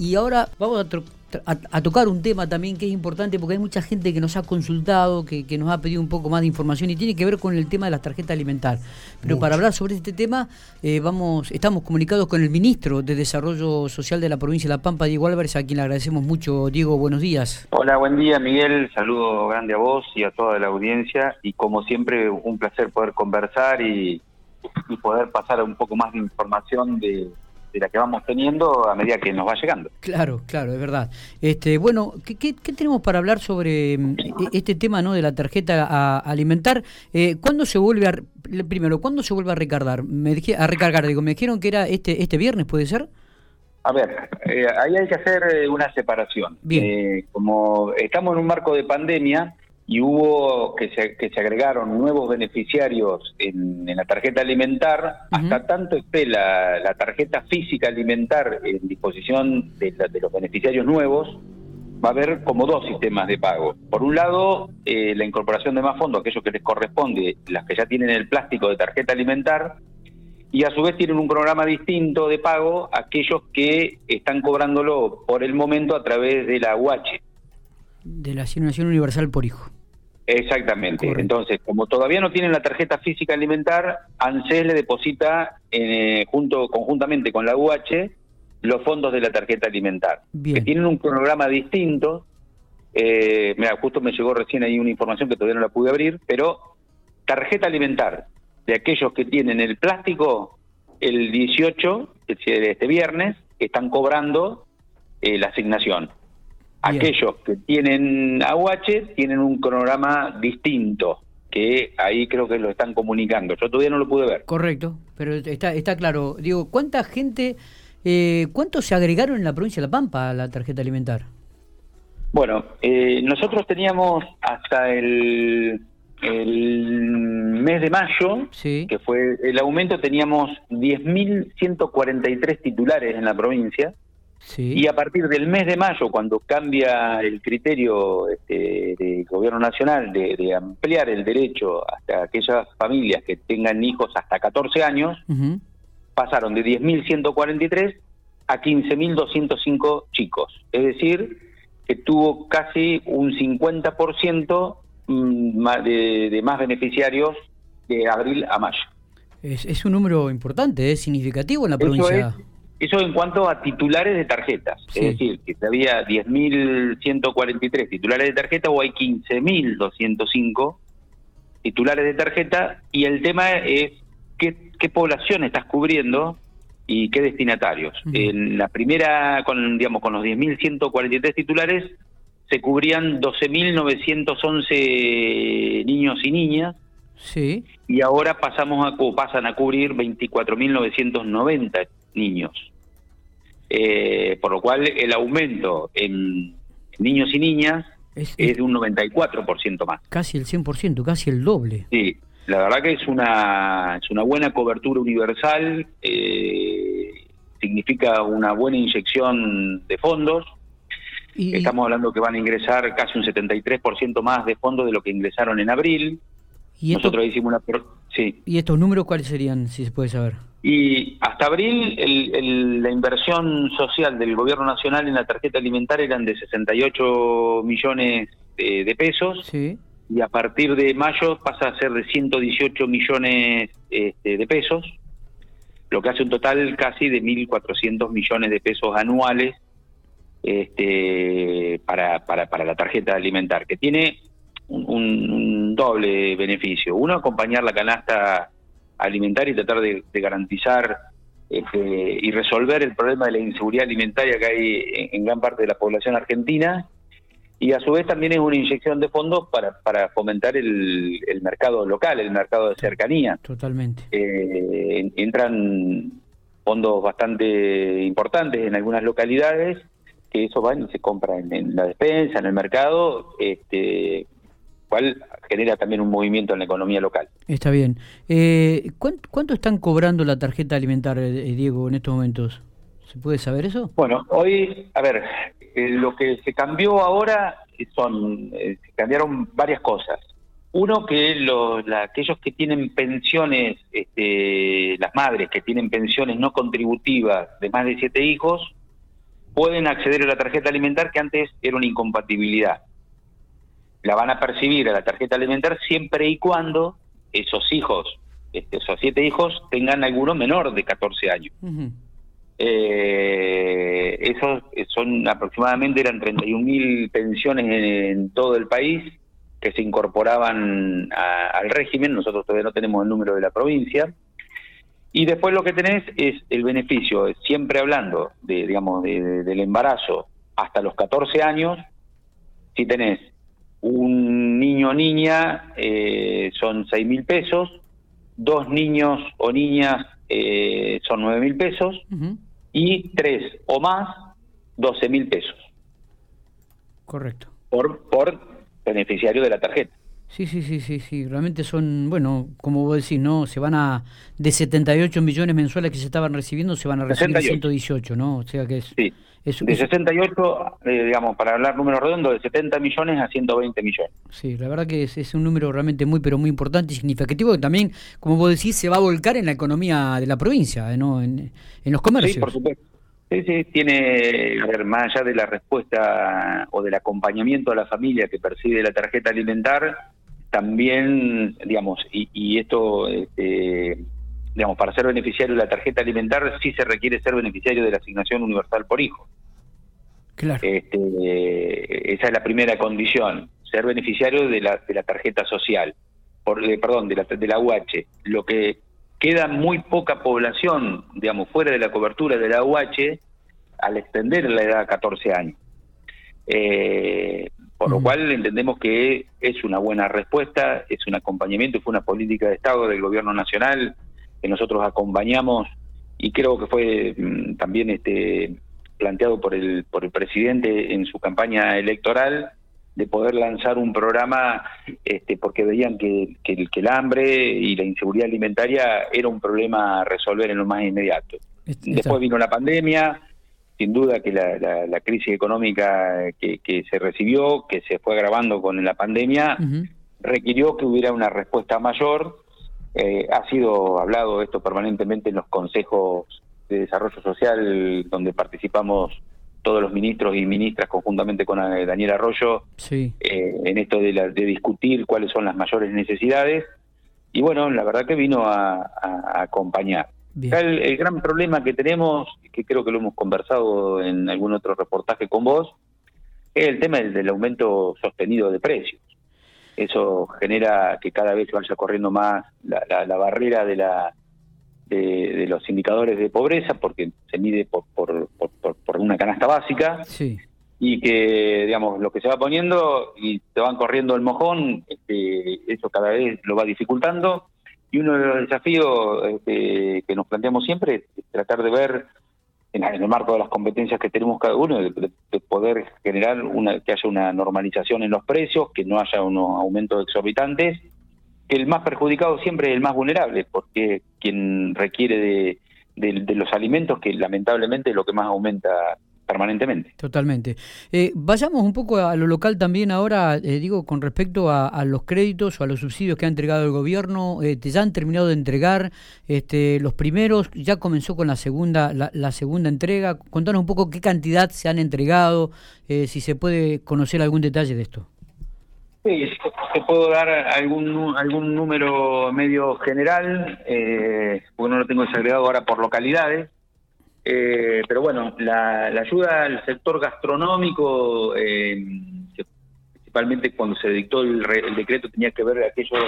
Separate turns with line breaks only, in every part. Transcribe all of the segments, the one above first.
Y ahora vamos a, tocar un tema también que es importante porque hay mucha gente que nos ha consultado, que, nos ha pedido un poco más de información y tiene que ver con el tema de las tarjetas alimentarias. Pero para hablar sobre este tema, eh, vamos, estamos comunicados con el ministro de Desarrollo Social de la provincia de La Pampa, Diego Álvarez, a quien le agradecemos mucho. Diego, buenos días.
Hola, buen día, Miguel. Saludo grande a vos y a toda la audiencia. Y como siempre, un placer poder conversar y poder pasar un poco más de información de de la que vamos teniendo a medida que nos va llegando.
Claro, claro, es verdad. Este, bueno, ¿qué, qué, tenemos para hablar sobre mm, e, este tema no de la tarjeta a, alimentar? Eh, ¿Cuándo se vuelve a, primero, cuándo se vuelve a recargar? Me dije, a recargar, digo, me dijeron que era este este viernes, ¿puede ser?
A ver, eh, ahí hay que hacer eh, una separación. Bien. Eh, como estamos en un marco de pandemia, y hubo que se, que se agregaron nuevos beneficiarios en, la tarjeta alimentar, hasta tanto esté la, tarjeta física alimentar en disposición de, los beneficiarios nuevos, va a haber como dos sistemas de pago. Por un lado, eh, la incorporación de más fondos, aquellos que les corresponde, las que ya tienen el plástico de tarjeta alimentar, y a su vez tienen un programa distinto de pago aquellos que están cobrándolo por el momento a través de la UH.
De la Asignación Universal por Hijo.
Exactamente. Entonces, como todavía no tienen la tarjeta física alimentar, ANSES le deposita eh, junto conjuntamente con la UH los fondos de la tarjeta alimentar, que tienen un cronograma distinto. Eh, mira, justo me llegó recién ahí una información que todavía no la pude abrir, pero tarjeta alimentar de aquellos que tienen el plástico, el 18, de este viernes, están cobrando eh, la asignación. Aquellos que tienen AUH tienen un cronograma distinto, que ahí creo que lo están comunicando. Yo todavía no lo pude ver.
Correcto, pero está, está claro. Digo, ¿cuánta gente, eh, cuántos se agregaron en la provincia de La Pampa a la tarjeta alimentar?
Bueno, eh, nosotros teníamos hasta el, el mes de mayo, que fue el aumento, teníamos 10.143 titulares en la provincia. Y a partir del mes de mayo, cuando cambia el criterio este, del gobierno nacional de, ampliar el derecho hasta aquellas familias que tengan hijos hasta 14 años, pasaron de 10.143 a 15.205 chicos. Es decir, que tuvo casi un 50% mm, de, de más beneficiarios de abril a mayo.
Es, un número importante, es significativo en la provincia.
Eso en cuanto a titulares de tarjetas, es decir, que había 10.143 titulares de tarjeta o hay 15.205 titulares de tarjeta y el tema es qué, qué población estás cubriendo y qué destinatarios. En la primera, con digamos con los 10.143 titulares, se cubrían 12.911 niños y niñas. Sí. Y ahora pasamos a pasan a cubrir 24.990 niños. Eh, por lo cual el aumento en niños y niñas es, de un 94% más.
Casi el 100%, casi el doble.
Sí, la verdad que es una, es una buena cobertura universal, eh, significa una buena inyección de fondos. Estamos hablando que van a ingresar casi un 73% más de fondos de lo que ingresaron en abril.
¿Y Nosotros hicimos una... Sí. ¿Y estos números cuáles serían, si se puede saber?
Y hasta abril el, la inversión social del gobierno nacional en la tarjeta alimentaria eran de 68 millones de, pesos y a partir de mayo pasa a ser de 118 millones este, de pesos, lo que hace un total casi de 1.400 millones de pesos anuales este, para, para, para la tarjeta alimentar, que tiene un, un doble beneficio. Uno, acompañar la canasta alimentar y tratar de, garantizar este, y resolver el problema de la inseguridad alimentaria que hay en, gran parte de la población argentina y a su vez también es una inyección de fondos para, para fomentar el, mercado local, el mercado de cercanía.
Totalmente.
Eh, entran fondos bastante importantes en algunas localidades que eso van y se compra en, en la despensa, en el mercado, este, cual genera también un movimiento en la economía local.
Está bien. Eh, ¿cuánto, están cobrando la tarjeta alimentaria, eh, Diego, en estos momentos? ¿Se puede saber eso?
Bueno, hoy, a ver, eh, lo que se cambió ahora son, se cambiaron varias cosas. Uno, que los, aquellos que tienen pensiones, este, las madres que tienen pensiones no contributivas de más de siete hijos, pueden acceder a la tarjeta alimentar que antes era una incompatibilidad. La van a percibir a la tarjeta alimentar siempre y cuando esos hijos, este, esos siete hijos, tengan alguno menor de 14 años. eh, esos son aproximadamente, eran 31 mil pensiones en, todo el país que se incorporaban al régimen, nosotros todavía no tenemos el número de la provincia, y después lo que tenés es el beneficio, siempre hablando de, digamos, del embarazo hasta los 14 años, si tenés un niño o niña eh, son 6 mil pesos, dos niños o niñas eh, son 9 mil pesos y tres o más 12 mil pesos.
Correcto.
Por, por beneficiario de la tarjeta.
Sí, sí, sí, sí, sí. Realmente son, bueno, como vos decís, ¿no? Se van a, de 78 millones mensuales que se estaban recibiendo, se van a recibir 118, ¿no? O sea que es...
Sí. de 68, eh, digamos, para hablar números redondos, de 70 millones a 120 millones.
Sí, la verdad que es, es, un número realmente muy, pero muy importante y significativo que también, como vos decís, se va a volcar en la economía de la provincia, ¿no? En, en los comercios.
Sí, por supuesto. Sí, sí, tiene, a ver, más allá de la respuesta o del acompañamiento a la familia que percibe la tarjeta alimentar, también, digamos, y, esto, este, digamos, para ser beneficiario de la tarjeta alimentar sí se requiere ser beneficiario de la asignación universal por hijo.
Claro.
Este, esa es la primera condición, ser beneficiario de la, de la tarjeta social, por, perdón, de la, de la UH. Lo que queda muy poca población, digamos, fuera de la cobertura de la UH al extender la edad a 14 años. Eh, por lo cual entendemos que es una buena respuesta, es un acompañamiento, fue una política de Estado del Gobierno Nacional que nosotros acompañamos y creo que fue mm, también este planteado por el por el presidente en su campaña electoral de poder lanzar un programa este, porque veían que, que, el hambre y la inseguridad alimentaria era un problema a resolver en lo más inmediato. Después vino la pandemia, sin duda que la, crisis económica que, se recibió, que se fue agravando con la pandemia, requirió que hubiera una respuesta mayor. Eh, ha sido hablado esto permanentemente en los consejos de desarrollo social donde participamos todos los ministros y ministras conjuntamente con eh, Daniel Arroyo
sí.
Eh, en esto de, de, discutir cuáles son las mayores necesidades y bueno, la verdad que vino a acompañar. El, gran problema que tenemos, que creo que lo hemos conversado en algún otro reportaje con vos, es el tema del, aumento sostenido de precios. Eso genera que cada vez vaya corriendo más la, barrera de la de, los indicadores de pobreza, porque se mide por, por, por, una canasta básica. y que, digamos, lo que se va poniendo y te van corriendo el mojón, este, eso cada vez lo va dificultando y uno de los desafíos este, que nos planteamos siempre es tratar de ver, en, el marco de las competencias que tenemos cada uno, de, poder generar una, que haya una normalización en los precios, que no haya unos aumentos exorbitantes, que el más perjudicado siempre es el más vulnerable, porque quien requiere de, de los alimentos, que lamentablemente es lo que más aumenta permanentemente.
Totalmente. Eh, vayamos un poco a lo local también ahora, eh, digo, con respecto a, los créditos o a los subsidios que ha entregado el gobierno. Eh, ya han terminado de entregar este, los primeros, ya comenzó con la segunda, la, segunda entrega. Contanos un poco qué cantidad se han entregado, si se puede conocer algún detalle de esto.
Sí, te puedo dar algún algún número medio general, porque no lo tengo desagregado ahora por localidades. Eh, pero bueno, la, ayuda al sector gastronómico, eh, principalmente cuando se dictó el, decreto, tenía que ver aquellos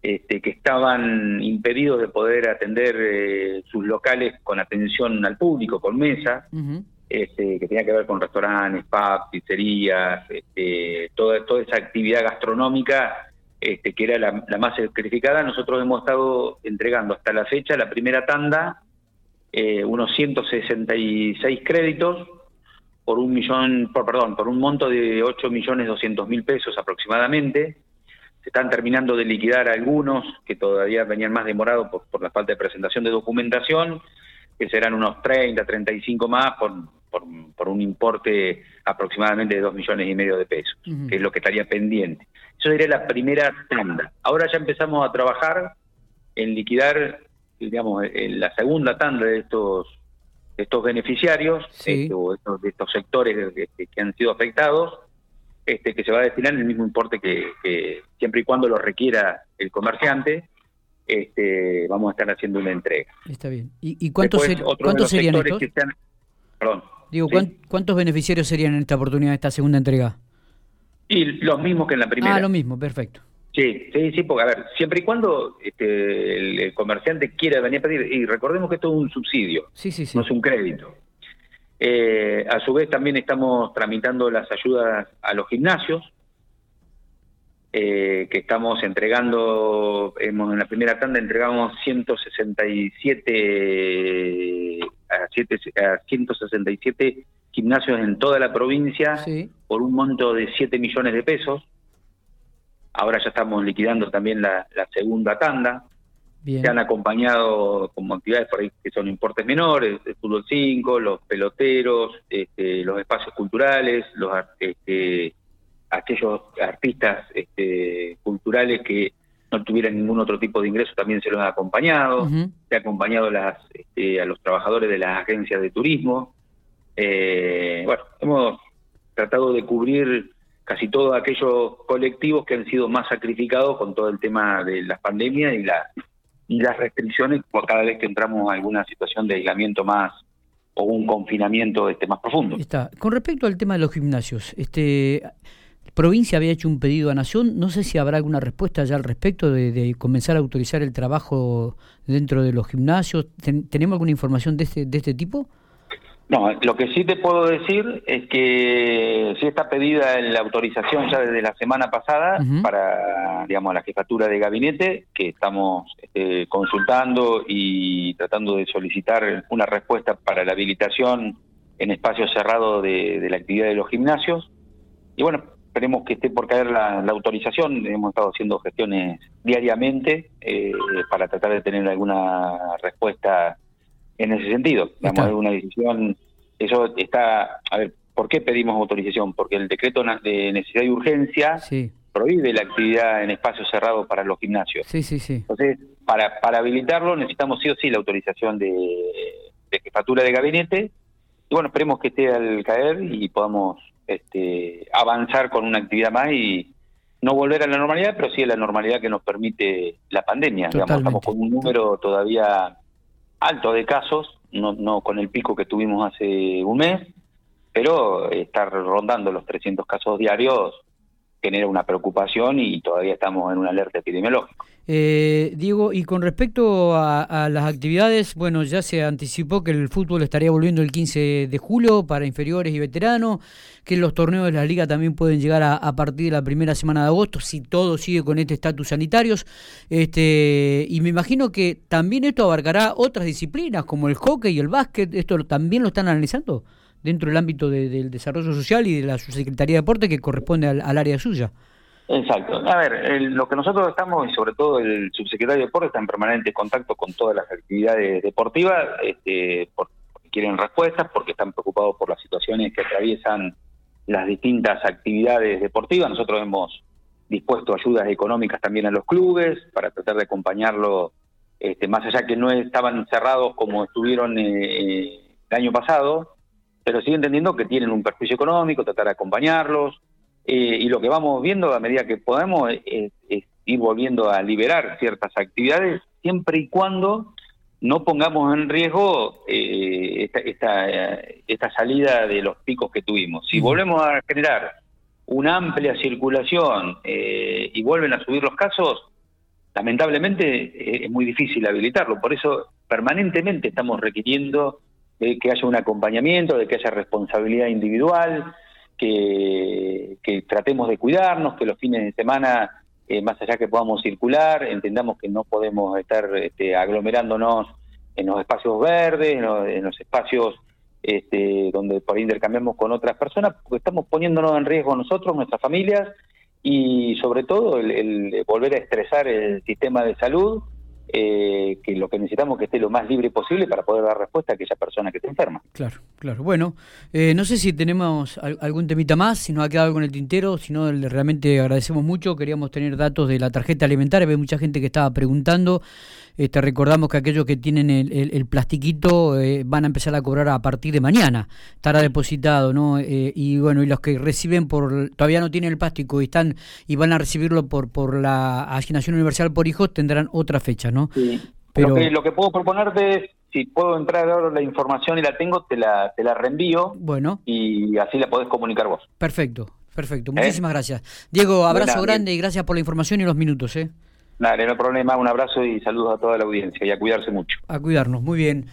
este, que estaban impedidos de poder atender eh, sus locales con atención al público, con mesa, este, que tenía que ver con restaurantes, pubs, pizzerías, este, toda, toda esa actividad gastronómica. Este, que era la, la más sacrificada, nosotros hemos estado entregando hasta la fecha la primera tanda eh, unos 166 créditos por un millón, por, perdón, por un monto de 8 millones 200 mil pesos aproximadamente. Se están terminando de liquidar algunos que todavía venían más demorados por, la falta de presentación de documentación, que serán unos 30, 35 más por, por, un importe aproximadamente de 2 millones y medio de pesos, que es lo que estaría pendiente. Eso sería la primera tanda. Ahora ya empezamos a trabajar en liquidar digamos, en la segunda tanda de estos estos beneficiarios este, o estos, de estos sectores que han sido afectados, este, que se va a destinar el mismo importe que, siempre y cuando lo requiera el comerciante, este, vamos a estar haciendo una entrega.
Está bien. ¿Y, cuántos, serían estos? perdón. Digo, ¿cuántos beneficiarios serían en esta oportunidad, esta segunda entrega?
Y los mismos que en la primera.
Ah, lo mismo, perfecto.
Sí, sí, sí, porque a ver, siempre y cuando este, el, comerciante quiera venir a pedir, y recordemos que esto es un subsidio, sí, sí, sí. no es un crédito. Eh, a su vez también estamos tramitando las ayudas a los gimnasios, eh, que estamos entregando, hemos, en la primera tanda entregamos 167 a, 167 gimnasios en toda la provincia por un monto de 7 millones de pesos. Ahora ya estamos liquidando también la, segunda tanda. Se han acompañado como actividades por ahí que son importes menores, el fútbol 5, los peloteros, este, los espacios culturales, los este, aquellos artistas este, culturales que no tuvieran ningún otro tipo de ingreso también se los ha acompañado, se ha acompañado las, este, a los trabajadores de las agencias de turismo. Eh, bueno, hemos tratado de cubrir casi todos aquellos colectivos que han sido más sacrificados con todo el tema de la pandemia y, la, y las restricciones por cada vez que entramos a alguna situación de aislamiento más o un confinamiento este más profundo.
Está. Con respecto al tema de los gimnasios, este provincia había hecho un pedido a Nación, no sé si habrá alguna respuesta ya al respecto de, comenzar a autorizar el trabajo dentro de los gimnasios. ¿Tenemos alguna información de este, de este tipo?
No, lo que sí te puedo decir es que sí está pedida la autorización ya desde la semana pasada para, digamos, la jefatura de gabinete, que estamos este, consultando y tratando de solicitar una respuesta para la habilitación en espacio cerrado de, de la actividad de los gimnasios. Y bueno, esperemos que esté por caer la, autorización. Hemos estado haciendo gestiones diariamente eh, para tratar de tener alguna respuesta en ese sentido. Digamos, una decisión, eso está, a ver, ¿por qué pedimos autorización? Porque el decreto de necesidad y urgencia prohíbe la actividad en espacios cerrados para los gimnasios. Sí, sí, sí. Entonces, para, para habilitarlo necesitamos sí o sí la autorización de, de jefatura de gabinete. Y bueno, esperemos que esté al caer y podamos este, avanzar con una actividad más y no volver a la normalidad, pero sí a la normalidad que nos permite la pandemia. estamos con un número todavía alto de casos, no, no con el pico que tuvimos hace un mes, pero estar rondando los 300 casos diarios genera una preocupación y todavía estamos en una alerta epidemiológica.
Eh, Diego, y con respecto a, las actividades, bueno, ya se anticipó que el fútbol estaría volviendo el 15 de julio para inferiores y veteranos, que los torneos de la liga también pueden llegar a, partir de la primera semana de agosto, si todo sigue con este estatus sanitarios. Este, y me imagino que también esto abarcará otras disciplinas como el hockey y el básquet, ¿esto también lo están analizando? dentro del ámbito del desarrollo social y de la subsecretaría de deporte que corresponde al, área suya.
Exacto. A ver, lo que nosotros estamos, y sobre todo el subsecretario de Deporte, está en permanente contacto con todas las actividades deportivas, este, porque quieren respuestas, porque están preocupados por las situaciones que atraviesan las distintas actividades deportivas. Nosotros hemos dispuesto ayudas económicas también a los clubes para tratar de acompañarlo, este, más allá que no estaban cerrados como estuvieron eh, el año pasado, pero sigue entendiendo que tienen un perjuicio económico, tratar de acompañarlos, eh, y lo que vamos viendo a medida que podemos es, ir volviendo a liberar ciertas actividades, siempre y cuando no pongamos en riesgo eh, esta, esta, salida de los picos que tuvimos. Si volvemos a generar una amplia circulación eh, y vuelven a subir los casos, lamentablemente es muy difícil habilitarlo. Por eso permanentemente estamos requiriendo de que haya un acompañamiento, de que haya responsabilidad individual, que, tratemos de cuidarnos, que los fines de semana, eh, más allá que podamos circular, entendamos que no podemos estar este, aglomerándonos en los espacios verdes, en los, espacios este, donde por intercambiamos con otras personas, porque estamos poniéndonos en riesgo nosotros, nuestras familias, y sobre todo el volver a estresar el sistema de salud eh, que lo que necesitamos es que esté lo más libre posible para poder dar respuesta a aquella persona que está enferma.
Claro, claro. Bueno, eh, no sé si tenemos algún temita más, si nos ha quedado algo en el tintero, si no, realmente agradecemos mucho. Queríamos tener datos de la tarjeta alimentaria, hay mucha gente que estaba preguntando. Este, recordamos que aquellos que tienen el, plastiquito eh, van a empezar a cobrar a partir de mañana. Estará depositado, ¿no? y bueno, y los que reciben por todavía no tienen el plástico y están y van a recibirlo por por la asignación universal por hijos tendrán otra fecha, ¿no?
Pero... Lo, que, puedo proponerte es, si puedo entrar ahora la información y la tengo, te la, te la reenvío.
Bueno.
Y así la podés comunicar vos.
Perfecto, perfecto. Muchísimas ¿Eh? gracias. Diego, abrazo grande y gracias por la información y los minutos. ¿eh?
Dale, no problema. Un abrazo y saludos a toda la audiencia y a cuidarse mucho.
A cuidarnos, muy bien.